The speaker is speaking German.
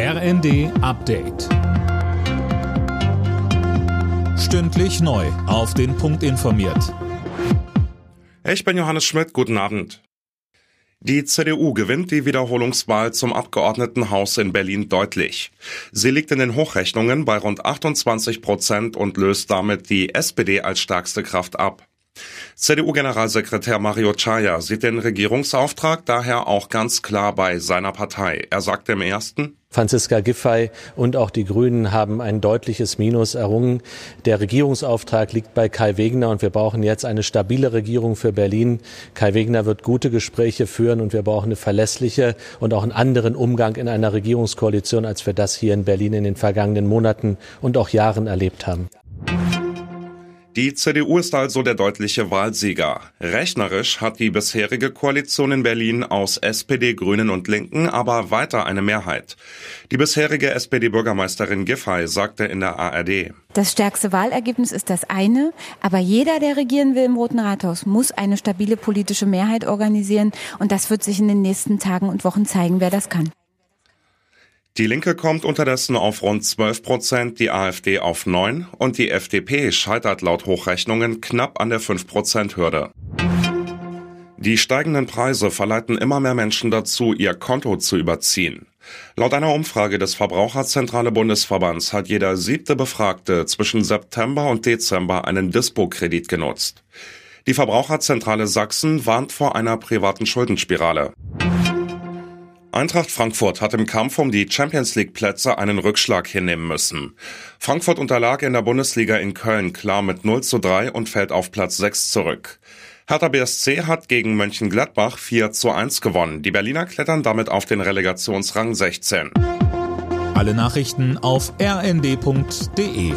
RND Update. Stündlich neu. Auf den Punkt informiert. Ich bin Johannes Schmidt. Guten Abend. Die CDU gewinnt die Wiederholungswahl zum Abgeordnetenhaus in Berlin deutlich. Sie liegt in den Hochrechnungen bei rund 28 Prozent und löst damit die SPD als stärkste Kraft ab. CDU-Generalsekretär Mario Chaya sieht den Regierungsauftrag daher auch ganz klar bei seiner Partei. Er sagte im ersten, Franziska Giffey und auch die Grünen haben ein deutliches Minus errungen. Der Regierungsauftrag liegt bei Kai Wegner und wir brauchen jetzt eine stabile Regierung für Berlin. Kai Wegner wird gute Gespräche führen und wir brauchen eine verlässliche und auch einen anderen Umgang in einer Regierungskoalition, als wir das hier in Berlin in den vergangenen Monaten und auch Jahren erlebt haben. Die CDU ist also der deutliche Wahlsieger. Rechnerisch hat die bisherige Koalition in Berlin aus SPD, Grünen und Linken aber weiter eine Mehrheit. Die bisherige SPD-Bürgermeisterin Giffey sagte in der ARD. Das stärkste Wahlergebnis ist das eine, aber jeder, der regieren will im Roten Rathaus, muss eine stabile politische Mehrheit organisieren und das wird sich in den nächsten Tagen und Wochen zeigen, wer das kann. Die Linke kommt unterdessen auf rund 12 Prozent, die AfD auf 9 und die FDP scheitert laut Hochrechnungen knapp an der 5 Prozent Hürde. Die steigenden Preise verleiten immer mehr Menschen dazu, ihr Konto zu überziehen. Laut einer Umfrage des Verbraucherzentrale Bundesverbands hat jeder siebte Befragte zwischen September und Dezember einen Dispo-Kredit genutzt. Die Verbraucherzentrale Sachsen warnt vor einer privaten Schuldenspirale. Eintracht Frankfurt hat im Kampf um die Champions League Plätze einen Rückschlag hinnehmen müssen. Frankfurt unterlag in der Bundesliga in Köln klar mit 0 zu 3 und fällt auf Platz 6 zurück. Hertha BSC hat gegen Mönchengladbach 4 zu 1 gewonnen. Die Berliner klettern damit auf den Relegationsrang 16. Alle Nachrichten auf rnd.de